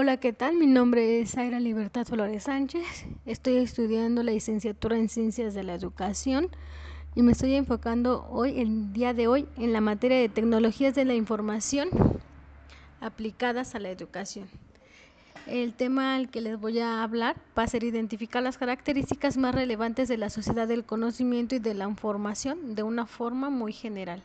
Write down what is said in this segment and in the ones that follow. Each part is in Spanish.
Hola, ¿qué tal? Mi nombre es Zaira Libertad Flores Sánchez. Estoy estudiando la licenciatura en Ciencias de la Educación y me estoy enfocando hoy, el día de hoy, en la materia de tecnologías de la información aplicadas a la educación. El tema al que les voy a hablar va a ser identificar las características más relevantes de la sociedad del conocimiento y de la información de una forma muy general.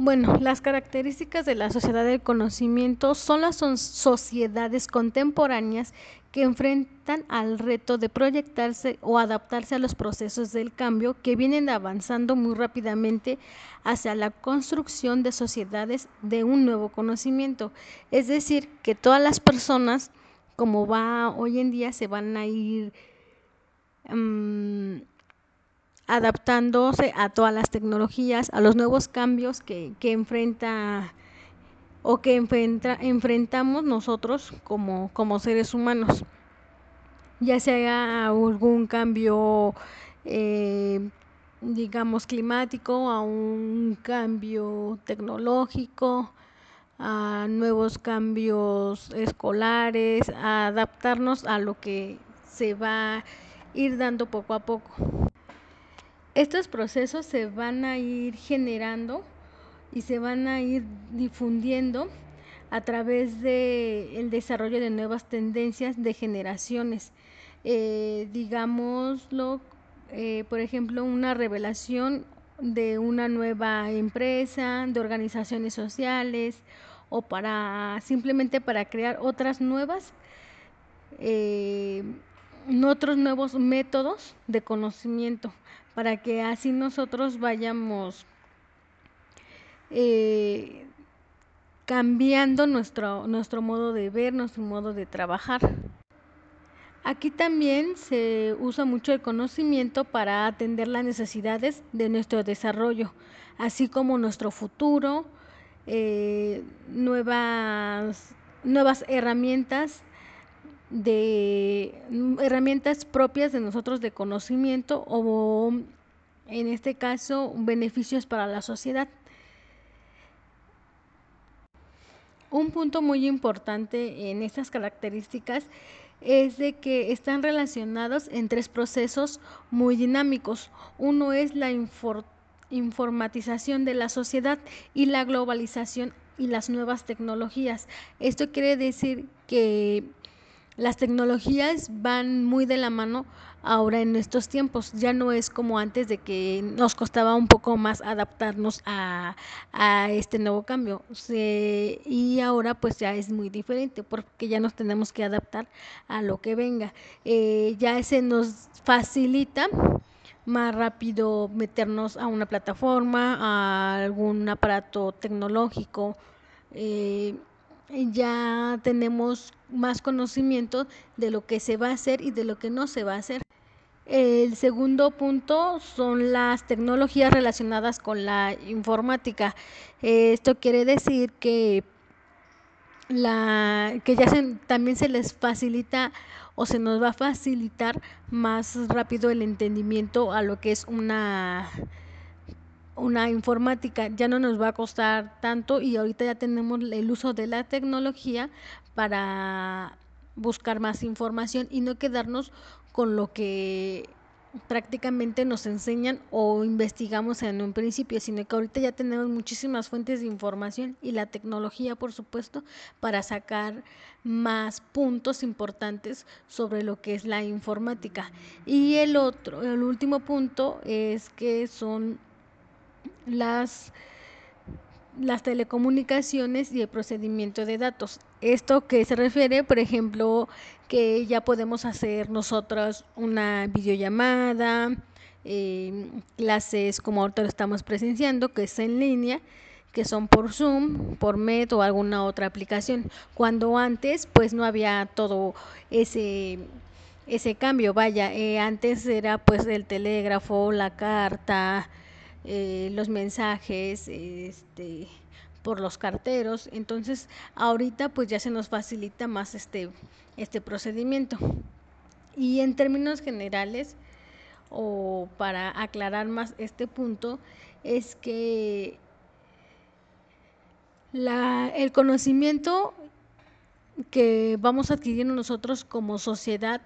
Bueno, las características de la sociedad del conocimiento son las sociedades contemporáneas que enfrentan al reto de proyectarse o adaptarse a los procesos del cambio que vienen avanzando muy rápidamente hacia la construcción de sociedades de un nuevo conocimiento. Es decir, que todas las personas, como va hoy en día, se van a ir... Um, adaptándose a todas las tecnologías, a los nuevos cambios que, que enfrenta o que enfrenta, enfrentamos nosotros como, como, seres humanos, ya sea algún cambio, eh, digamos, climático, a un cambio tecnológico, a nuevos cambios escolares, a adaptarnos a lo que se va a ir dando poco a poco. Estos procesos se van a ir generando y se van a ir difundiendo a través del el desarrollo de nuevas tendencias de generaciones. Eh, digámoslo, eh, por ejemplo, una revelación de una nueva empresa, de organizaciones sociales o para simplemente para crear otras nuevas, eh, otros nuevos métodos de conocimiento para que así nosotros vayamos eh, cambiando nuestro, nuestro modo de ver, nuestro modo de trabajar. Aquí también se usa mucho el conocimiento para atender las necesidades de nuestro desarrollo, así como nuestro futuro, eh, nuevas, nuevas herramientas de mm, herramientas propias de nosotros de conocimiento o en este caso beneficios para la sociedad. Un punto muy importante en estas características es de que están relacionados en tres procesos muy dinámicos. Uno es la informatización de la sociedad y la globalización y las nuevas tecnologías. Esto quiere decir que las tecnologías van muy de la mano ahora en estos tiempos. Ya no es como antes de que nos costaba un poco más adaptarnos a, este nuevo cambio. y ahora pues ya es muy diferente porque ya nos tenemos que adaptar a lo que venga. Eh, ya se nos facilita más rápido meternos a una plataforma, a algún aparato tecnológico. Eh, ya tenemos más conocimiento de lo que se va a hacer y de lo que no se va a hacer. El segundo punto son las tecnologías relacionadas con la informática. Esto quiere decir que la que ya también se les facilita o se nos va a facilitar más rápido el entendimiento a lo que es una una informática ya no nos va a costar tanto y ahorita ya tenemos el uso de la tecnología para buscar más información y no quedarnos con lo que prácticamente nos enseñan o investigamos en un principio, sino que ahorita ya tenemos muchísimas fuentes de información y la tecnología, por supuesto, para sacar más puntos importantes sobre lo que es la informática. Y el otro, el último punto es que son las, las telecomunicaciones y el procedimiento de datos. Esto que se refiere, por ejemplo, que ya podemos hacer nosotros una videollamada, eh, clases como ahorita lo estamos presenciando, que es en línea, que son por Zoom, por Met o alguna otra aplicación. Cuando antes, pues no había todo ese ese cambio. Vaya, eh, antes era pues el telégrafo, la carta, eh, los mensajes este, por los carteros. Entonces, ahorita pues ya se nos facilita más este, este procedimiento. Y en términos generales, o para aclarar más este punto, es que la, el conocimiento que vamos adquiriendo nosotros como sociedad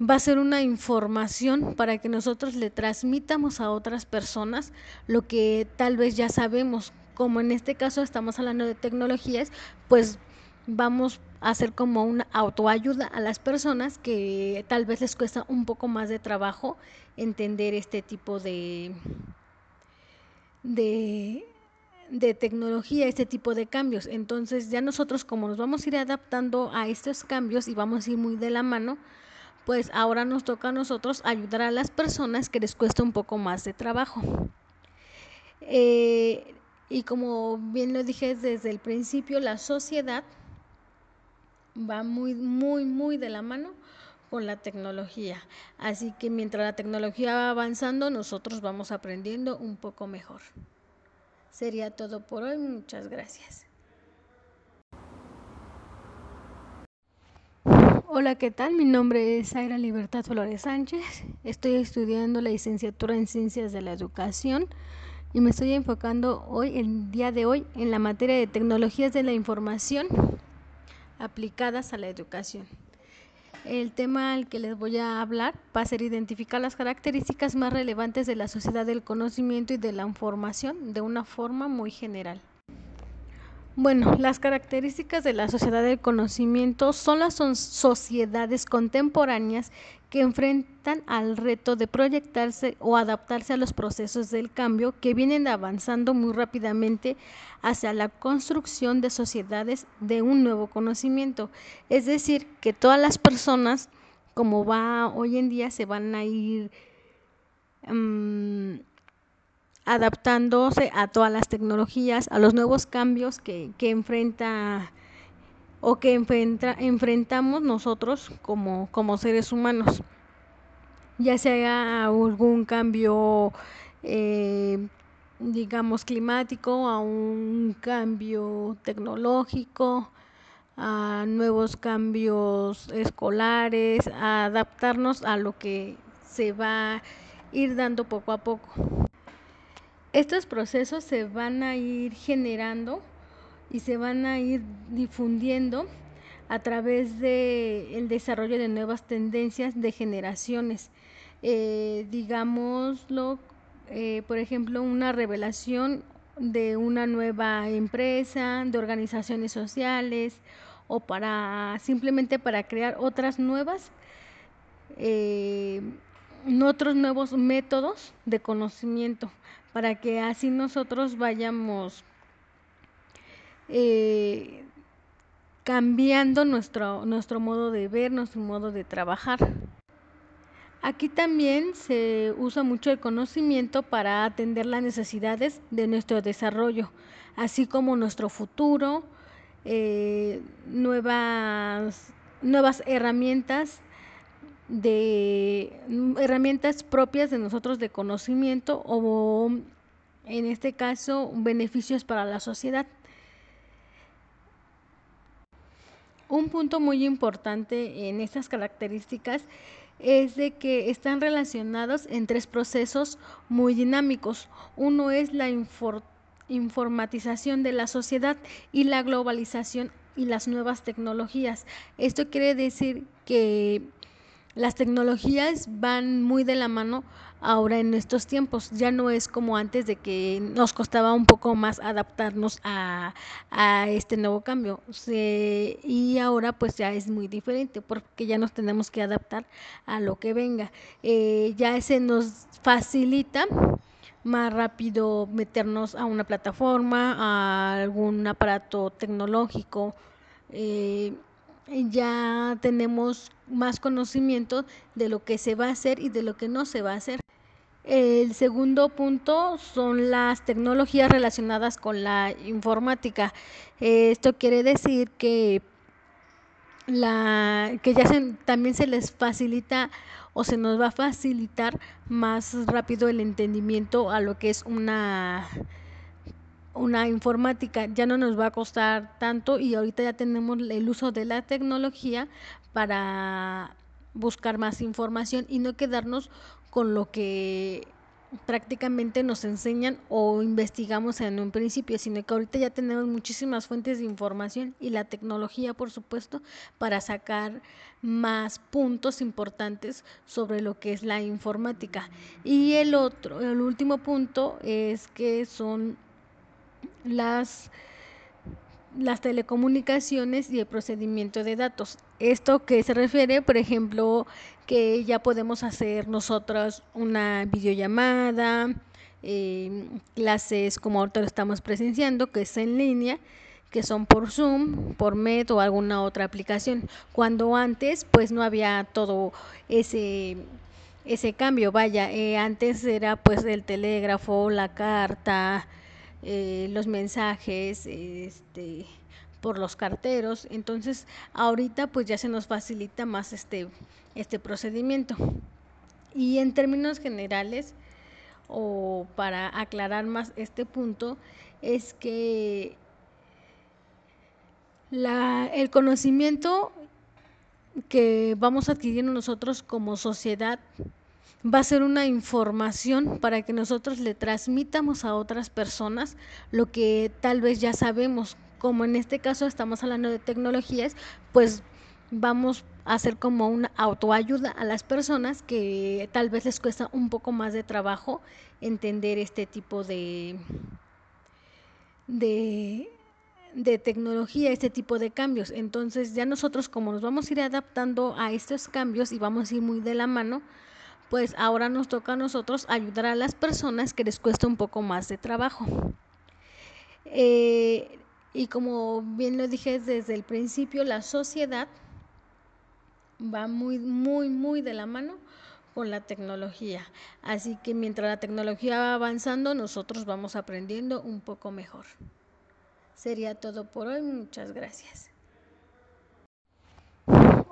va a ser una información para que nosotros le transmitamos a otras personas lo que tal vez ya sabemos. Como en este caso estamos hablando de tecnologías, pues vamos a hacer como una autoayuda a las personas que tal vez les cuesta un poco más de trabajo entender este tipo de, de, de tecnología, este tipo de cambios. Entonces ya nosotros como nos vamos a ir adaptando a estos cambios y vamos a ir muy de la mano, pues ahora nos toca a nosotros ayudar a las personas que les cuesta un poco más de trabajo. Eh, y como bien lo dije desde el principio, la sociedad va muy, muy, muy de la mano con la tecnología. Así que mientras la tecnología va avanzando, nosotros vamos aprendiendo un poco mejor. Sería todo por hoy. Muchas gracias. Hola, ¿qué tal? Mi nombre es Zaira Libertad Flores Sánchez. Estoy estudiando la licenciatura en Ciencias de la Educación y me estoy enfocando hoy, el día de hoy, en la materia de tecnologías de la información aplicadas a la educación. El tema al que les voy a hablar va a ser identificar las características más relevantes de la sociedad del conocimiento y de la información de una forma muy general. Bueno, las características de la sociedad del conocimiento son las sociedades contemporáneas que enfrentan al reto de proyectarse o adaptarse a los procesos del cambio que vienen avanzando muy rápidamente hacia la construcción de sociedades de un nuevo conocimiento. Es decir, que todas las personas, como va hoy en día, se van a ir... Um, adaptándose a todas las tecnologías, a los nuevos cambios que, que enfrenta o que enfrenta, enfrentamos nosotros como, como seres humanos, ya sea algún cambio, eh, digamos, climático, a un cambio tecnológico, a nuevos cambios escolares, a adaptarnos a lo que se va a ir dando poco a poco. Estos procesos se van a ir generando y se van a ir difundiendo a través del el desarrollo de nuevas tendencias de generaciones. Eh, digámoslo, eh, por ejemplo, una revelación de una nueva empresa, de organizaciones sociales o para simplemente para crear otras nuevas, eh, otros nuevos métodos de conocimiento para que así nosotros vayamos eh, cambiando nuestro, nuestro modo de ver, nuestro modo de trabajar. Aquí también se usa mucho el conocimiento para atender las necesidades de nuestro desarrollo, así como nuestro futuro, eh, nuevas, nuevas herramientas de mm, herramientas propias de nosotros de conocimiento o en este caso beneficios para la sociedad. Un punto muy importante en estas características es de que están relacionados en tres procesos muy dinámicos. Uno es la informatización de la sociedad y la globalización y las nuevas tecnologías. Esto quiere decir que las tecnologías van muy de la mano ahora en estos tiempos. Ya no es como antes de que nos costaba un poco más adaptarnos a, este nuevo cambio. y ahora pues ya es muy diferente porque ya nos tenemos que adaptar a lo que venga. Eh, ya se nos facilita más rápido meternos a una plataforma, a algún aparato tecnológico. Eh, ya tenemos más conocimiento de lo que se va a hacer y de lo que no se va a hacer. El segundo punto son las tecnologías relacionadas con la informática. Esto quiere decir que la que ya también se les facilita o se nos va a facilitar más rápido el entendimiento a lo que es una una informática ya no nos va a costar tanto y ahorita ya tenemos el uso de la tecnología para buscar más información y no quedarnos con lo que prácticamente nos enseñan o investigamos en un principio, sino que ahorita ya tenemos muchísimas fuentes de información y la tecnología, por supuesto, para sacar más puntos importantes sobre lo que es la informática. Y el otro, el último punto es que son las las telecomunicaciones y el procedimiento de datos. Esto que se refiere, por ejemplo, que ya podemos hacer nosotros una videollamada, eh, clases como ahorita lo estamos presenciando, que es en línea, que son por Zoom, por Met o alguna otra aplicación. Cuando antes, pues no había todo ese ese cambio, vaya, eh, antes era pues el telégrafo, la carta, eh, los mensajes, este, por los carteros. Entonces, ahorita pues ya se nos facilita más este, este procedimiento. Y en términos generales, o para aclarar más este punto, es que el conocimiento que vamos adquiriendo nosotros como sociedad va a ser una información para que nosotros le transmitamos a otras personas lo que tal vez ya sabemos. Como en este caso estamos hablando de tecnologías, pues vamos a hacer como una autoayuda a las personas que tal vez les cuesta un poco más de trabajo entender este tipo de, de, de tecnología, este tipo de cambios. Entonces ya nosotros como nos vamos a ir adaptando a estos cambios y vamos a ir muy de la mano, pues ahora nos toca a nosotros ayudar a las personas que les cuesta un poco más de trabajo. Eh, y como bien lo dije desde el principio, la sociedad va muy, muy, muy de la mano con la tecnología. Así que mientras la tecnología va avanzando, nosotros vamos aprendiendo un poco mejor. Sería todo por hoy. Muchas gracias.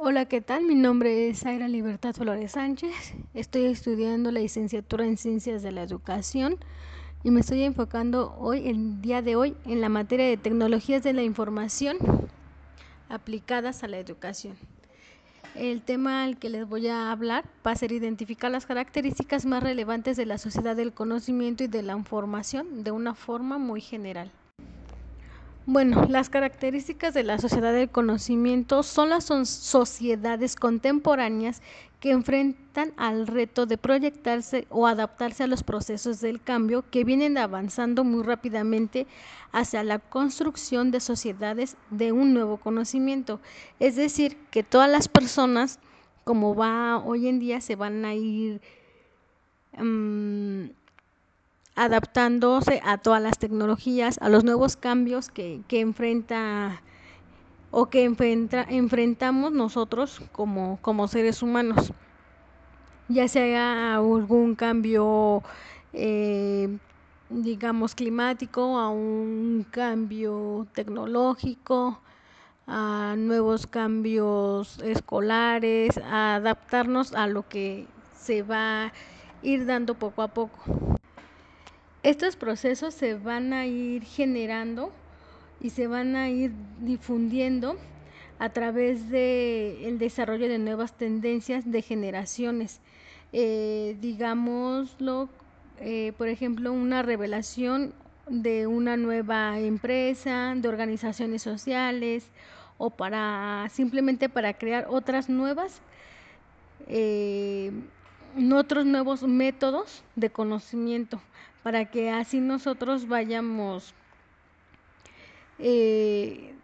Hola, ¿qué tal? Mi nombre es Zaira Libertad Flores Sánchez. Estoy estudiando la licenciatura en Ciencias de la Educación y me estoy enfocando hoy, el día de hoy, en la materia de tecnologías de la información aplicadas a la educación. El tema al que les voy a hablar va a ser identificar las características más relevantes de la sociedad del conocimiento y de la información de una forma muy general. Bueno, las características de la sociedad del conocimiento son las sociedades contemporáneas que enfrentan al reto de proyectarse o adaptarse a los procesos del cambio que vienen avanzando muy rápidamente hacia la construcción de sociedades de un nuevo conocimiento. Es decir, que todas las personas, como va hoy en día, se van a ir mm, adaptándose a todas las tecnologías, a los nuevos cambios que, enfrenta o que enfrentamos nosotros como, como seres humanos. Ya sea algún cambio, eh, digamos, climático, a un cambio tecnológico, a nuevos cambios escolares, a adaptarnos a lo que se va ir dando poco a poco. Estos procesos se van a ir generando y se van a ir difundiendo a través del desarrollo de nuevas tendencias de generaciones. Eh, digámoslo, eh, por ejemplo, una revelación de una nueva empresa, de organizaciones sociales o para simplemente para crear otras nuevas, eh, otros nuevos métodos de conocimiento para que así nosotros vayamos eh,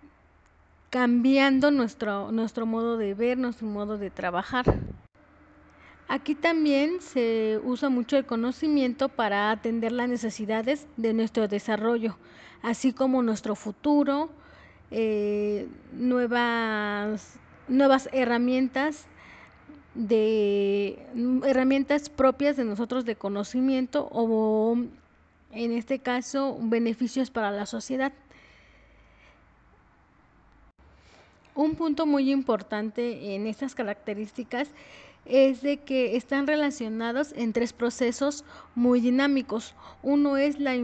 cambiando nuestro, nuestro modo de ver, nuestro modo de trabajar. Aquí también se usa mucho el conocimiento para atender las necesidades de nuestro desarrollo, así como nuestro futuro, eh, nuevas, nuevas herramientas de mm, herramientas propias de nosotros de conocimiento o en este caso beneficios para la sociedad. Un punto muy importante en estas características es de que están relacionados en tres procesos muy dinámicos. Uno es la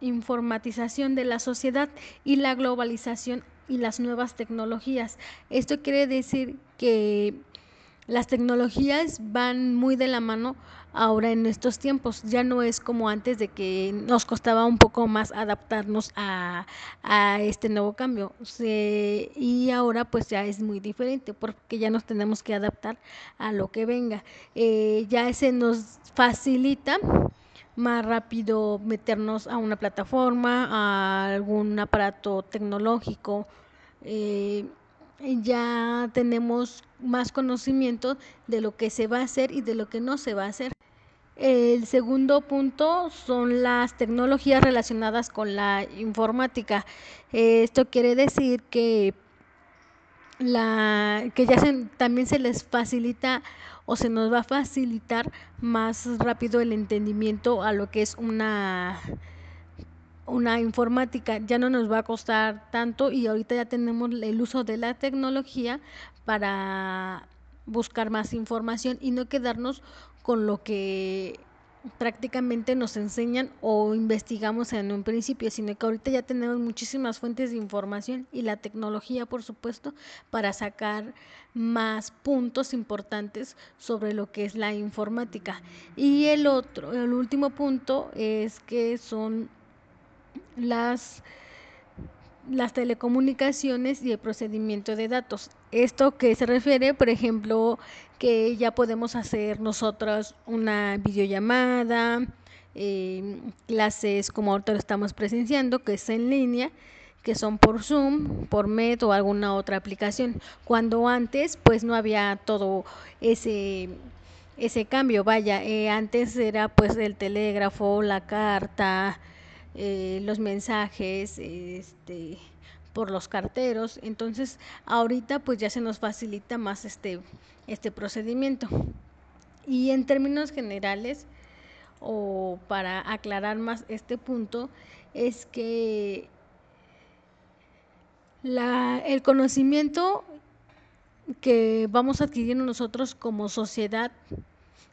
informatización de la sociedad y la globalización y las nuevas tecnologías. Esto quiere decir que las tecnologías van muy de la mano ahora en estos tiempos. Ya no es como antes de que nos costaba un poco más adaptarnos a, este nuevo cambio. y ahora pues ya es muy diferente porque ya nos tenemos que adaptar a lo que venga. Eh, ya se nos facilita más rápido meternos a una plataforma, a algún aparato tecnológico. Eh, ya tenemos más conocimiento de lo que se va a hacer y de lo que no se va a hacer. El segundo punto son las tecnologías relacionadas con la informática. Esto quiere decir que la que ya también se les facilita o se nos va a facilitar más rápido el entendimiento a lo que es una una informática ya no nos va a costar tanto y ahorita ya tenemos el uso de la tecnología para buscar más información y no quedarnos con lo que prácticamente nos enseñan o investigamos en un principio, sino que ahorita ya tenemos muchísimas fuentes de información y la tecnología, por supuesto, para sacar más puntos importantes sobre lo que es la informática. Y el otro, el último punto es que son las, las telecomunicaciones y el procedimiento de datos. Esto que se refiere, por ejemplo, que ya podemos hacer nosotros una videollamada, em, clases como ahorita lo estamos presenciando, que es en línea, que son por Zoom, por Met o alguna otra aplicación. Cuando antes, pues no había todo ese ese cambio, vaya, eh, antes era pues el telégrafo, la carta, eh, los mensajes este, por los carteros. Entonces, ahorita pues ya se nos facilita más este, este procedimiento. Y en términos generales, o para aclarar más este punto, es que el conocimiento que vamos adquiriendo nosotros como sociedad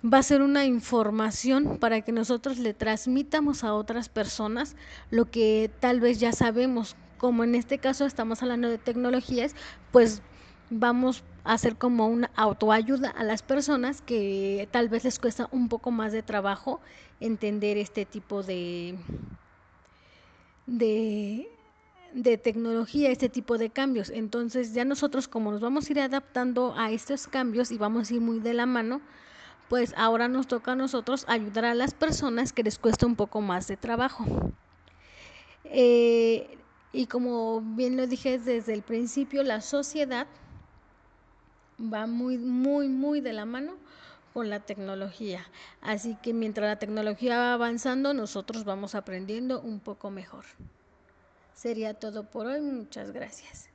va a ser una información para que nosotros le transmitamos a otras personas lo que tal vez ya sabemos. Como en este caso estamos hablando de tecnologías, pues vamos a hacer como una autoayuda a las personas que tal vez les cuesta un poco más de trabajo entender este tipo de, de, de tecnología, este tipo de cambios. Entonces ya nosotros como nos vamos a ir adaptando a estos cambios y vamos a ir muy de la mano, pues ahora nos toca a nosotros ayudar a las personas que les cuesta un poco más de trabajo. Eh, y como bien lo dije desde el principio, la sociedad va muy, muy, muy de la mano con la tecnología. Así que mientras la tecnología va avanzando, nosotros vamos aprendiendo un poco mejor. Sería todo por hoy. Muchas gracias.